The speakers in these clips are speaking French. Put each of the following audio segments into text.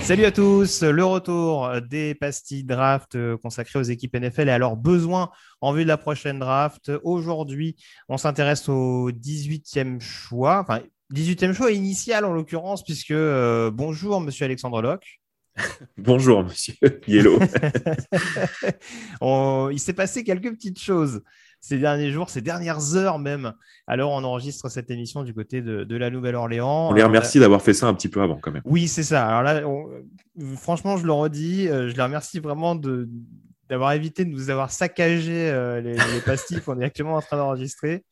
Salut à tous, le retour des pastilles draft consacrées aux équipes NFL et à leurs besoins en vue de la prochaine draft. Aujourd'hui, on s'intéresse au 18e choix, enfin 18e choix initial en l'occurrence, puisque euh, bonjour monsieur Alexandre Locke. Bonjour, monsieur Yellow. On- il s'est passé quelques petites choses ces derniers jours, ces dernières heures même. Alors on enregistre cette émission du côté de, de la Nouvelle-Orléans. On les Euh, remercie d'avoir fait ça un petit peu avant quand même. Oui, c'est ça. Alors là, on- euh, franchement, je le redis, euh, je les remercie vraiment de d'avoir évité de nous avoir saccagé euh, les, les pastilles qu'on est actuellement en train d'enregistrer,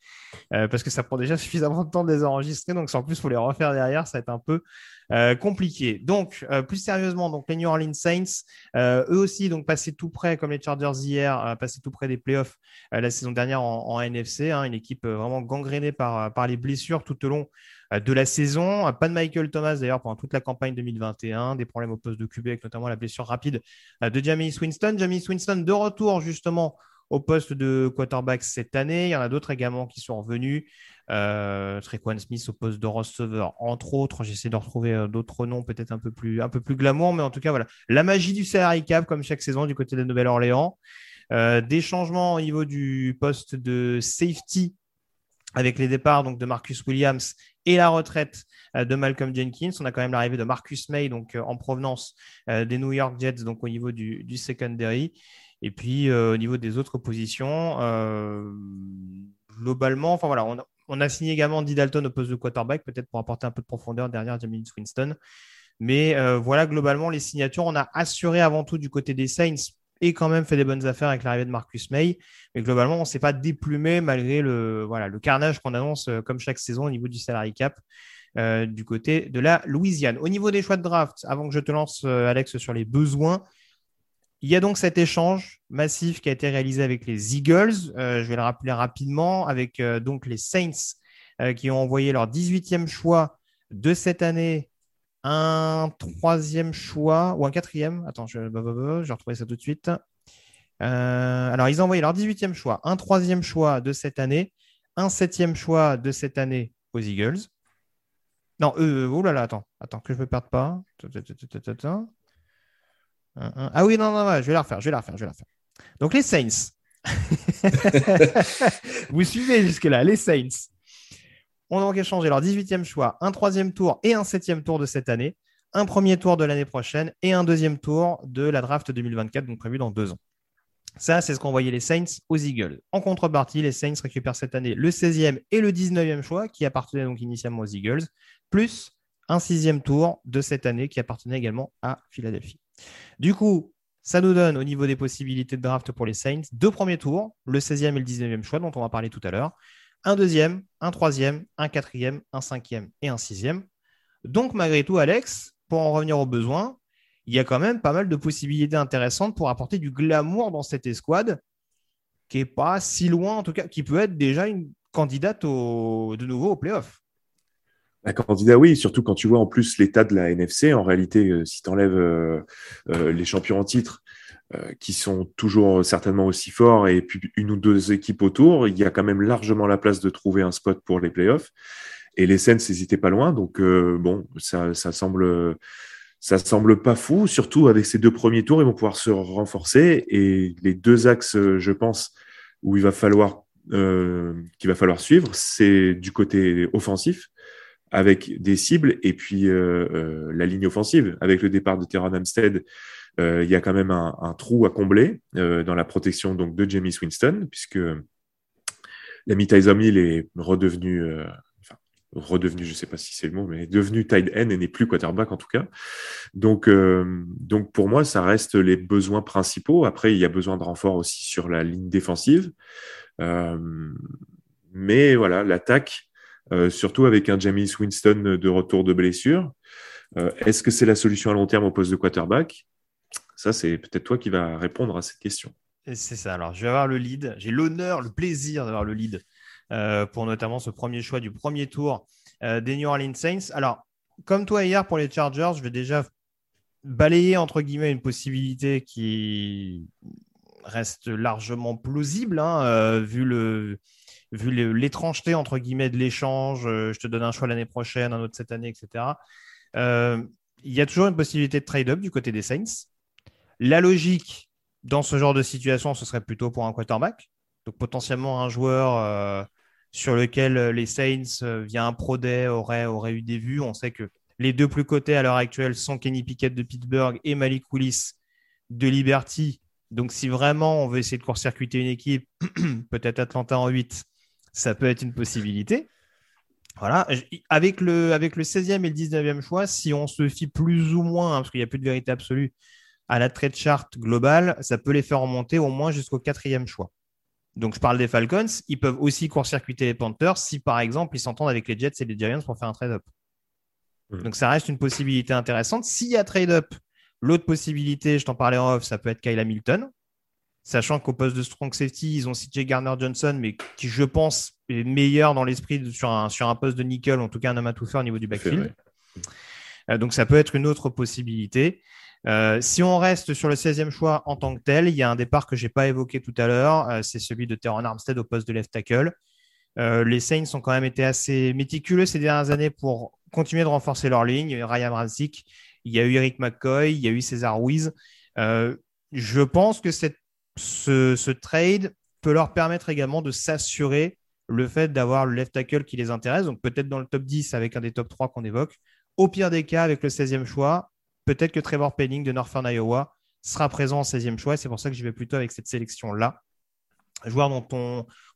euh, parce que ça prend déjà suffisamment de temps de les enregistrer, donc en plus faut les refaire derrière, ça va être un peu euh, compliqué. Donc, plus sérieusement, donc les New Orleans Saints, eux aussi, donc passés tout près, comme les Chargers hier, passés tout près des playoffs la saison dernière en, NFC, hein, une équipe vraiment gangrénée par, par les blessures tout au long de la saison. Euh, Pas de Michael Thomas d'ailleurs pendant toute la campagne 2021, des problèmes au poste de QB avec notamment la blessure rapide euh, de Jameis Winston. Jameis Winston de retour justement au poste de quarterback cette année. Il y en a d'autres également qui sont revenus. Euh, Trequan Smith au poste de receveur, entre autres. J'essaie de retrouver euh, d'autres noms peut-être un peu plus un peu plus glamour, mais en tout cas voilà, la magie du salary cap comme chaque saison du côté de Nouvelle-Orléans. Euh, des changements au niveau du poste de safety avec les départs donc de Marcus Williams et la retraite euh, de Malcolm Jenkins. On a quand même l'arrivée de Marcus May donc euh, en provenance euh, des New York Jets donc au niveau du, secondary. Et puis au niveau des autres positions, globalement, on a, signé également Andy Dalton au poste de quarterback, peut-être pour apporter un peu de profondeur derrière Jameis Winston. Mais voilà, globalement, les signatures, on a assuré avant tout du côté des Saints et quand même fait des bonnes affaires avec l'arrivée de Marcus May. Mais globalement, on ne s'est pas déplumé malgré le, voilà, le carnage qu'on annonce euh, comme chaque saison au niveau du salary cap euh, du côté de la Louisiane. Au niveau des choix de draft, avant que je te lance, euh, Alex, sur les besoins, il y a donc cet échange massif qui a été réalisé avec les Eagles. Je vais le rappeler rapidement avec donc les Saints qui ont envoyé leur 18e choix de cette année, un troisième choix ou un quatrième? Attends, je, bah, bah, bah, je vais retrouver ça tout de suite. Euh, alors, ils ont envoyé leur 18e choix, un troisième choix de cette année, un septième choix de cette année aux Eagles. Non, euh, oh là là, attends, attends, que je ne me perde pas. Ah oui, non, non, non, je vais la refaire, je vais la refaire, je vais la refaire. Donc, les Saints. Vous suivez jusque-là, les Saints ont donc échangé leur 18e choix, un troisième tour et un septième tour de cette année, un premier tour de l'année prochaine et un deuxième tour de la draft 2024, donc prévu dans deux ans. Ça, c'est ce envoyé les Saints aux Eagles. En contrepartie, les Saints récupèrent cette année le 16e et le 19e choix qui appartenaient donc initialement aux Eagles, plus un sixième tour de cette année qui appartenait également à Philadelphie. Du coup, ça nous donne au niveau des possibilités de draft pour les Saints deux premiers tours, le 16e et le 19e choix dont on va parler tout à l'heure, un deuxième, un troisième, un quatrième, un cinquième et un sixième. Donc, malgré tout, Alex, pour en revenir aux besoins, il y a quand même pas mal de possibilités intéressantes pour apporter du glamour dans cette escouade qui est pas si loin, en tout cas, qui peut être déjà une candidate au, de nouveau au playoff. Un candidat, oui, surtout quand tu vois en plus l'état de la NFC. En réalité, euh, si tu enlèves euh, euh, les champions en titre, qui sont toujours certainement aussi forts, et puis une ou deux équipes autour, il y a quand même largement la place de trouver un spot pour les playoffs. Et les Saints n'hésitaient pas loin, donc euh, bon, ça, ça semble ça semble pas fou, surtout avec ces deux premiers tours, ils vont pouvoir se renforcer. Et les deux axes, je pense, où il va falloir, euh, qu'il va falloir suivre, c'est du côté offensif, avec des cibles, et puis euh, euh, la ligne offensive. Avec le départ de Terran Amstead, il y a quand même un, trou à combler dans la protection donc, de Jamie Winston, puisque l'ami Tyson est redevenu redevenu, je ne sais pas si c'est le mot, mais devenu tight end et n'est plus quarterback en tout cas. Donc, euh, donc pour moi, ça reste les besoins principaux. Après, il y a besoin de renfort aussi sur la ligne défensive. Euh, mais voilà, l'attaque, euh, surtout avec un James Winston de retour de blessure. Est-ce que c'est la solution à long terme au poste de quarterback? Ça, c'est peut-être toi qui vas répondre à cette question. C'est ça. Alors, je vais avoir le lead. J'ai l'honneur, le plaisir d'avoir le lead euh, pour notamment ce premier choix du premier tour euh, des New Orleans Saints. Alors, comme toi hier pour les Chargers, je vais déjà balayer entre guillemets une possibilité qui reste largement plausible, hein, euh, vu le vu l'étrangeté entre guillemets de l'échange. je te donne un choix l'année prochaine, un autre cette année, etc. il y a toujours une possibilité de trade-up du côté des Saints. La logique dans ce genre de situation, ce serait plutôt pour un quarterback. Donc potentiellement un joueur sur lequel euh, les Saints, euh, via un Pro Day, auraient, eu des vues. On sait que les deux plus cotés à l'heure actuelle sont Kenny Pickett de Pittsburgh et Malik Willis de Liberty. Donc, si vraiment on veut essayer de court-circuiter une équipe, peut-être Atlanta en 8, ça peut être une possibilité. Voilà. Avec le, avec le 16e et le 19e choix, si on se fie plus ou moins, hein, parce qu'il n'y a plus de vérité absolue, à la trade chart globale, ça peut les faire remonter au moins jusqu'au quatrième choix. Donc, je parle des Falcons. Ils peuvent aussi court-circuiter les Panthers si, par exemple, ils s'entendent avec les Jets et les Giants pour faire un trade-up. Hmm. Donc, ça reste une possibilité intéressante. S'il y a trade-up, l'autre possibilité, je t'en parlais en off, ça peut être Kyle Hamilton. Sachant qu'au poste de strong safety, ils ont CJ Garner Johnson, mais qui, je pense, est meilleur dans l'esprit sur un, sur un poste de nickel, en tout cas un homme à tout faire au niveau du backfield. Euh, donc, ça peut être une autre possibilité. Euh, si on reste sur le 16e choix en tant que tel, il y a un départ que je n'ai pas évoqué tout à l'heure, euh, c'est celui de Terran Armstead au poste de left tackle. Euh, les Saints ont quand même été assez méticuleux ces dernières années pour continuer de renforcer leur ligne. Ryan Ramsick, il y a eu Eric McCoy, il y a eu César Ruiz. je pense que ce, trade peut leur permettre également de s'assurer le fait d'avoir le left tackle qui les intéresse, donc peut-être dans le top 10 avec un des top 3 qu'on évoque. Au pire des cas, avec le 16e choix, peut-être que Trevor Penning de Northern Iowa sera présent en 16e choix. C'est pour ça que je vais plutôt avec cette sélection-là. Joueur dont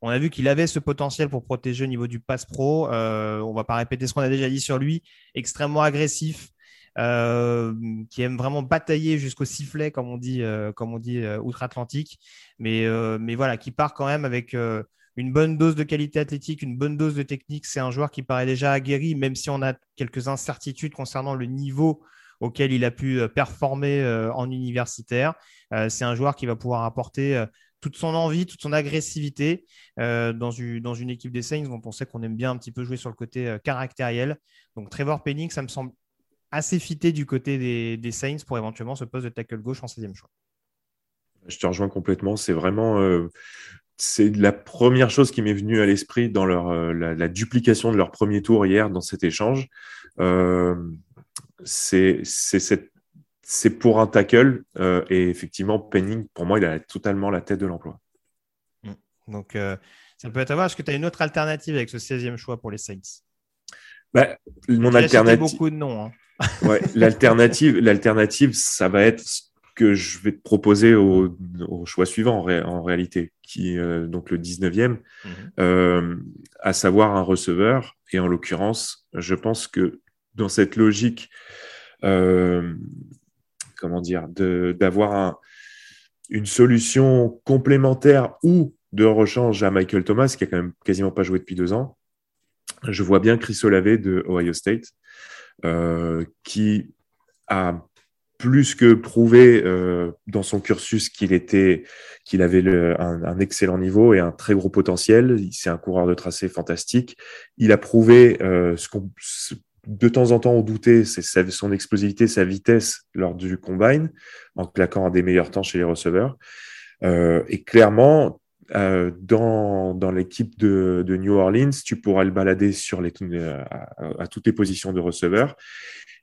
on, a vu qu'il avait ce potentiel pour protéger au niveau du pass pro. Euh, on ne va pas répéter ce qu'on a déjà dit sur lui. Extrêmement agressif, euh, qui aime vraiment batailler jusqu'au sifflet, comme on dit, euh, comme on dit outre-Atlantique. Mais voilà, qui part quand même avec une bonne dose de qualité athlétique, une bonne dose de technique. C'est un joueur qui paraît déjà aguerri, même si on a quelques incertitudes concernant le niveau auquel il a pu euh, performer euh, en universitaire. Euh, c'est un joueur qui va pouvoir apporter toute son envie, toute son agressivité dans, une, dans, une, équipe des Saints dont on sait qu'on aime bien un petit peu jouer sur le côté caractériel. Donc Trevor Penning, ça me semble assez fité du côté des, Saints pour éventuellement ce poste de tackle gauche en 16e choix. Je te rejoins complètement. C'est vraiment c'est la première chose qui m'est venue à l'esprit dans leur, la, duplication de leur premier tour hier dans cet échange c'est c'est pour un tackle. Euh, et effectivement, Penning, pour moi, il a totalement la tête de l'emploi. Mm. Donc, euh, ça peut être à voir. Est-ce que tu as une autre alternative avec ce 16e choix pour les Saints? Bah, Mon alternative. beaucoup de noms. Hein. Ouais, l'alternative, l'alternative, ça va être ce que je vais te proposer au, choix suivant en, réalité, qui euh, donc le 19e, mm-hmm. à savoir un receveur. Et en l'occurrence, je pense que dans cette logique, euh, comment dire, d'avoir une solution complémentaire ou de rechange à Michael Thomas, qui a quand même quasiment pas joué depuis deux ans. Je vois bien Chris Olave de Ohio State, euh, qui a plus que prouvé euh, dans son cursus qu'il était, qu'il avait un, excellent niveau et un très gros potentiel. C'est un coureur de tracé fantastique. Il a prouvé ce qu'on de temps en temps, on doutait son explosivité, sa vitesse lors du combine, en claquant des meilleurs temps chez les receveurs. Euh, et clairement, euh, dans, l'équipe de, New Orleans, tu pourras le balader sur les, à, toutes les positions de receveur.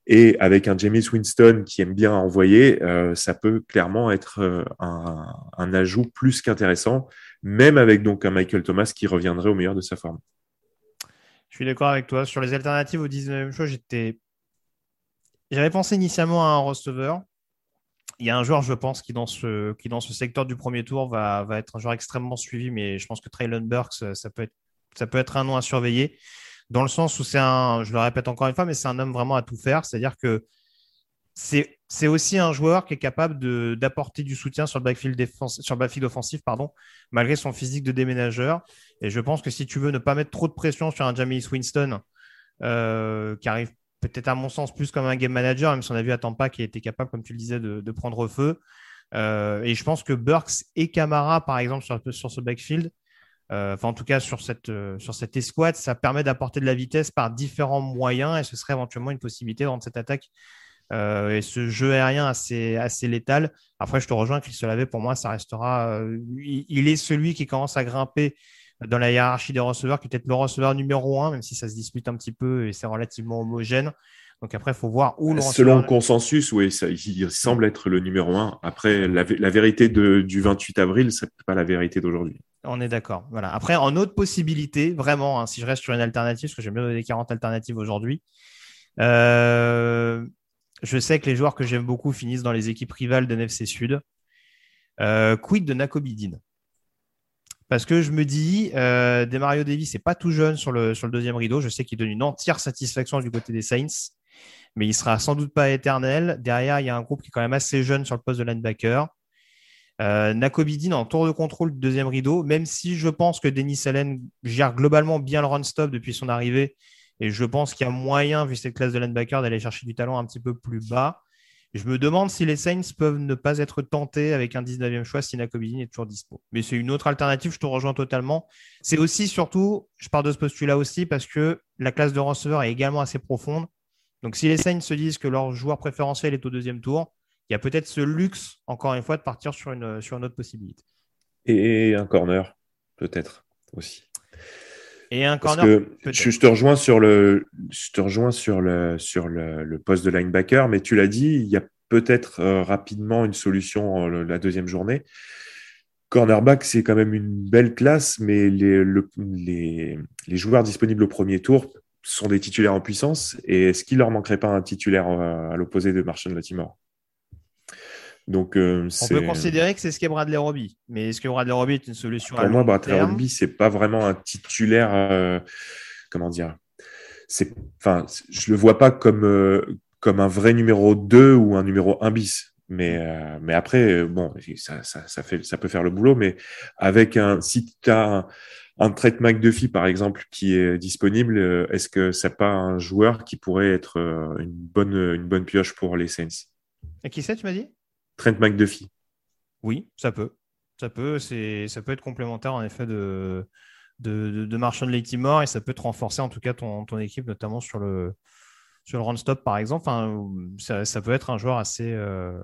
Et avec un James Winston qui aime bien envoyer, euh, ça peut clairement être euh, un, un, ajout plus qu'intéressant, même avec donc un Michael Thomas qui reviendrait au meilleur de sa forme. Je suis d'accord avec toi. Sur les alternatives au 19e choix, j'étais. J'avais pensé initialement à un receveur. Il y a un joueur, je pense, qui dans ce, qui dans ce secteur du premier tour va, va être un joueur extrêmement suivi, mais je pense que Traylon Burks, ça peut, être, ça peut être un nom à surveiller dans le sens où c'est un, je le répète encore une fois, mais c'est un homme vraiment à tout faire. C'est-à-dire que c'est aussi un joueur qui est capable d'apporter du soutien sur le backfield, offensif, pardon, malgré son physique de déménageur. Et je pense que si tu veux ne pas mettre trop de pression sur un Jamie Winston, euh, qui arrive peut-être à mon sens plus comme un game manager, même si on a vu à Tampa qui était capable, comme tu le disais, de, prendre feu. Euh, et je pense que Burks et Camara, par exemple, sur, ce backfield, euh, en tout cas sur cette, sur cette escouade, ça permet d'apporter de la vitesse par différents moyens et ce serait éventuellement une possibilité de rendre cette attaque euh, et ce jeu aérien assez, assez létal. Après, je te rejoins, Chris Lavé, pour moi, ça restera. il, est celui qui commence à grimper dans la hiérarchie des receveurs, qui est peut-être le receveur numéro un, même si ça se dispute un petit peu et c'est relativement homogène. Donc après, il faut voir où le Selon le consensus, oui, ça, il semble être le numéro un. Après, la, la vérité de, du 28 avril, ce n'est pas la vérité d'aujourd'hui. On est d'accord. Voilà. Après, en autre possibilité, vraiment, hein, si je reste sur une alternative, parce que j'aime bien donner 40 alternatives aujourd'hui, euh, je sais que les joueurs que j'aime beaucoup finissent dans les équipes rivales de NFC Sud. Euh, quid de Nakobidin Parce que je me dis, euh, Mario Davis n'est pas tout jeune sur le, sur le deuxième rideau. Je sais qu'il donne une entière satisfaction du côté des Saints, mais il sera sans doute pas éternel. Derrière, il y a un groupe qui est quand même assez jeune sur le poste de linebacker. Euh, Nakobidin en tour de contrôle du deuxième rideau, même si je pense que Denis Allen gère globalement bien le run-stop depuis son arrivée. Et je pense qu'il y a moyen, vu cette classe de linebacker, d'aller chercher du talent un petit peu plus bas. Je me demande si les Saints peuvent ne pas être tentés avec un 19e choix si Nakobidin est toujours dispo. Mais c'est une autre alternative, je te rejoins totalement. C'est aussi, surtout, je pars de ce postulat aussi parce que la classe de receveur est également assez profonde. Donc si les Saints se disent que leur joueur préférentiel est au deuxième tour, il y a peut-être ce luxe, encore une fois, de partir sur une, sur une autre possibilité. Et un corner, peut-être aussi. Et un corner. je, te rejoins sur le, je te rejoins sur le, sur le, poste de linebacker, mais tu l'as dit, il y a peut-être euh, rapidement une solution la deuxième journée. Cornerback, c'est quand même une belle classe, mais les, les, les, joueurs disponibles au premier tour sont des titulaires en puissance. Et est-ce qu'il leur manquerait pas un titulaire euh, à l'opposé de Marshall Latimore? Donc, euh, on peut considérer que c'est ce qu'est Bradley Roby. Mais est-ce que Bradley Roby est une solution Pour moi, Bradley Roby, c'est pas vraiment un titulaire. Euh, comment dire c'est, enfin, Je le vois pas comme, euh, comme un vrai numéro 2 ou un numéro 1 bis. Mais, mais après, bon, ça, ça, ça, fait, ça peut faire le boulot. Mais avec un, si tu as un, un trait McDuffie, par exemple, qui est disponible, est-ce que c'est pas un joueur qui pourrait être une bonne, une bonne pioche pour les Saints? Et qui c'est, tu m'as dit? Trent McDuffie. Oui, ça peut. Ça peut, c'est, ça peut être complémentaire en effet de, de, de, Marshall Latimore et ça peut te renforcer en tout cas ton, ton équipe, notamment sur le, sur le run-stop par exemple. Enfin, ça, peut être un joueur assez. Euh,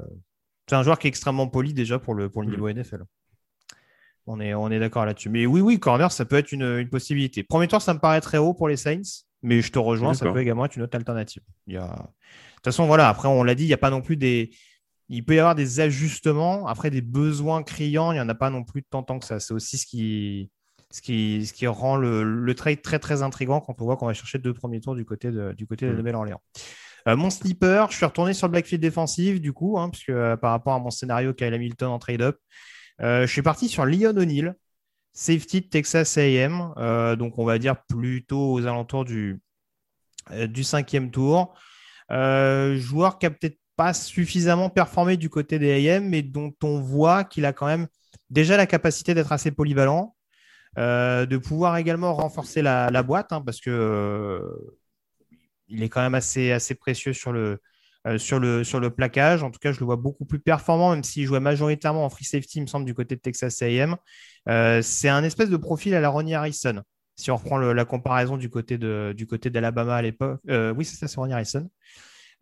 c'est un joueur qui est extrêmement poli déjà pour le, pour le mm. niveau NFL. On est, on est d'accord là-dessus. Mais oui, oui, corner, ça peut être une, une, possibilité. Premier tour, ça me paraît très haut pour les Saints, mais je te rejoins, ça peut également être une autre alternative. Il y a... De toute façon, voilà, après, on l'a dit, il n'y a pas non plus des, il peut y avoir des ajustements. Après, des besoins criants, il n'y en a pas non plus tant, tant que ça. C'est aussi ce qui, ce qui, ce qui rend le, trade très, très intriguant quand on voit qu'on va chercher deux premiers tours du côté de, du côté de mm. Nouvelle-Orléans. Euh, mon sleeper, je suis retourné sur le backfield défensif, du coup, hein, puisque euh, par rapport à mon scénario Kyle Hamilton en trade-up, euh, je suis parti sur Leon O'Neill, safety de Texas AM, donc on va dire plutôt aux alentours du, du cinquième tour. joueur qui a peut-être pas suffisamment performé du côté des AM, mais dont on voit qu'il a quand même déjà la capacité d'être assez polyvalent, euh, de pouvoir également renforcer la, boîte, hein, parce que euh, il est quand même assez, assez précieux sur le, euh, sur, le, sur le plaquage. En tout cas, je le vois beaucoup plus performant, même s'il jouait majoritairement en free safety, il me semble, du côté de Texas AM. c'est un espèce de profil à la Ronnie Harrison. Si on reprend la comparaison du côté du côté d'Alabama à l'époque, oui, c'est ça, c'est Ronnie Harrison.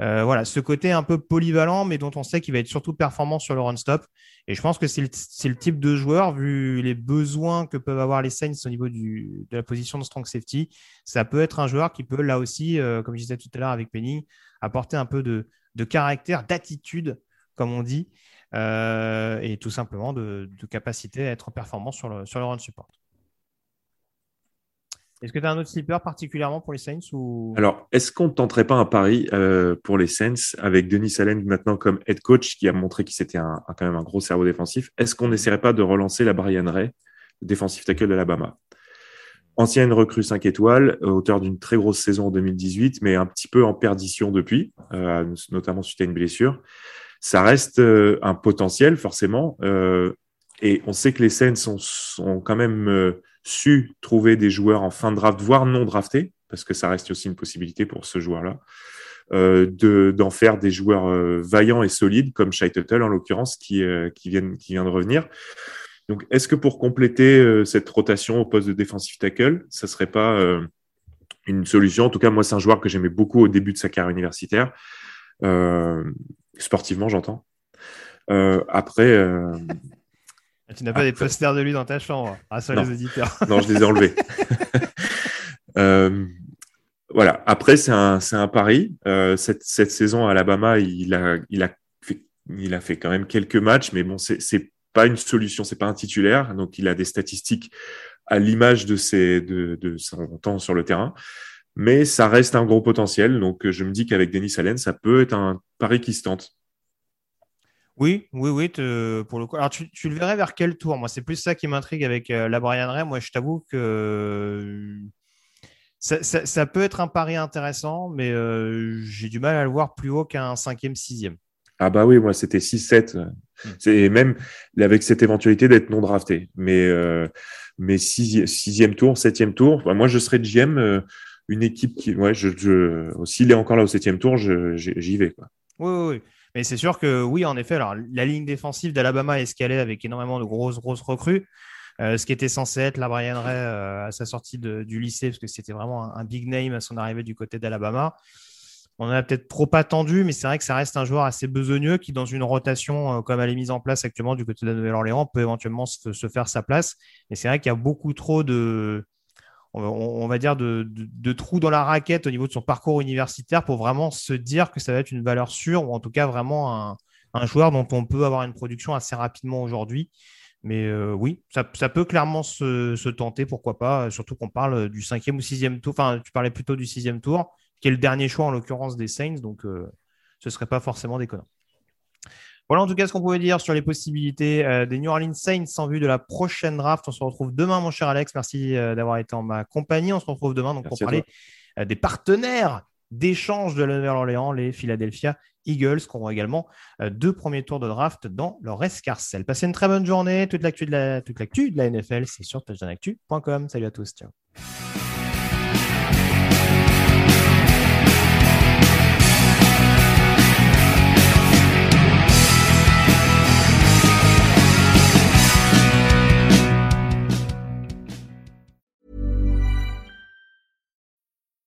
Euh, voilà, ce côté un peu polyvalent, mais dont on sait qu'il va être surtout performant sur le run-stop. Et je pense que c'est le, type de joueur, vu les besoins que peuvent avoir les Saints au niveau de la position de strong safety, ça peut être un joueur qui peut, là aussi, euh, comme je disais tout à l'heure avec Penny, apporter un peu de, caractère, d'attitude, comme on dit, et tout simplement de, capacité à être performant sur le, sur le run support. Est-ce que tu as un autre slipper particulièrement pour les Saints ou... Alors, est-ce qu'on ne tenterait pas un pari euh, pour les Saints avec Denis Allen maintenant comme head coach qui a montré qu'il c'était un, quand même un gros cerveau défensif? Est-ce qu'on n'essaierait pas de relancer la Brian Ray, défensif tackle de l'Alabama Ancienne recrue 5 étoiles, auteur d'une très grosse saison en 2018, mais un petit peu en perdition depuis, euh, notamment suite à une blessure. Ça reste euh, un potentiel, forcément. et on sait que les Saints sont, sont quand même su trouver des joueurs en fin de draft, voire non draftés, parce que ça reste aussi une possibilité pour ce joueur-là, euh, d'en faire des joueurs euh, vaillants et solides, comme Shai Tuttle en l'occurrence, qui, euh, vient, de revenir. Donc, est-ce que pour compléter cette rotation au poste de defensive tackle, ça serait pas une solution? En tout cas, moi, c'est un joueur que j'aimais beaucoup au début de sa carrière universitaire, sportivement, j'entends. après, tu n'as pas des posters de lui dans ta chambre, ah, sur les éditeurs. non, je les ai enlevés. euh, voilà. Après, c'est un, un pari. Euh, cette, cette, saison à Alabama, il a, il, a fait, il a fait quand même quelques matchs, mais bon, c'est pas une solution, c'est pas un titulaire. Donc, il a des statistiques à l'image de, ses, de, de son temps sur le terrain. Mais ça reste un gros potentiel. Donc, je me dis qu'avec Denis Allen, ça peut être un pari qui se tente. Oui, oui, oui, pour le coup. Alors, tu, le verrais vers quel tour? Moi, c'est plus ça qui m'intrigue avec euh, la Brian Ray. Moi, je t'avoue que euh, ça, peut être un pari intéressant, mais euh, j'ai du mal à le voir plus haut qu'un cinquième, sixième. Ah bah oui, moi, c'était 6-7. Hmm. C'est même avec cette éventualité d'être non drafté. Mais, mais sixième tour, septième tour, bah, moi, je serais GM, une équipe qui... Ouais, je, s'il est encore là au septième tour, j'y vais. Quoi. Oui, oui, oui. Mais c'est sûr que oui, en effet, la ligne défensive d'Alabama est escalée avec énormément de grosses, grosses recrues. Euh, ce qui était censé être la Brian Ray euh, à sa sortie du lycée, parce que c'était vraiment un, big name à son arrivée du côté d'Alabama. On a peut-être trop attendu, mais c'est vrai que ça reste un joueur assez besogneux qui, dans une rotation euh, comme elle est mise en place actuellement du côté de la Nouvelle-Orléans, peut éventuellement se, faire sa place. Mais c'est vrai qu'il y a beaucoup trop de, on, va dire, de, trous dans la raquette au niveau de son parcours universitaire pour vraiment se dire que ça va être une valeur sûre ou en tout cas vraiment un, joueur dont on peut avoir une production assez rapidement aujourd'hui. Mais euh, oui, ça, peut clairement se, tenter, pourquoi pas, surtout qu'on parle du cinquième ou sixième tour. Enfin, tu parlais plutôt du sixième tour, qui est le dernier choix en l'occurrence des Saints, donc euh, ce ne serait pas forcément déconnant. Voilà en tout cas ce qu'on pouvait dire sur les possibilités euh, des New Orleans Saints en vue de la prochaine draft. On se retrouve demain, mon cher Alex. Merci euh, d'avoir été en ma compagnie. On se retrouve demain donc, pour parler euh, des partenaires d'échange de la Nouvelle-Orléans, les Philadelphia Eagles, qui auront également deux premiers tours de draft dans leur escarcelle. Passez une très bonne journée. Toute l'actu de la, toute l'actu de la NFL, c'est sur touchdownactu.com. Salut à tous. Ciao.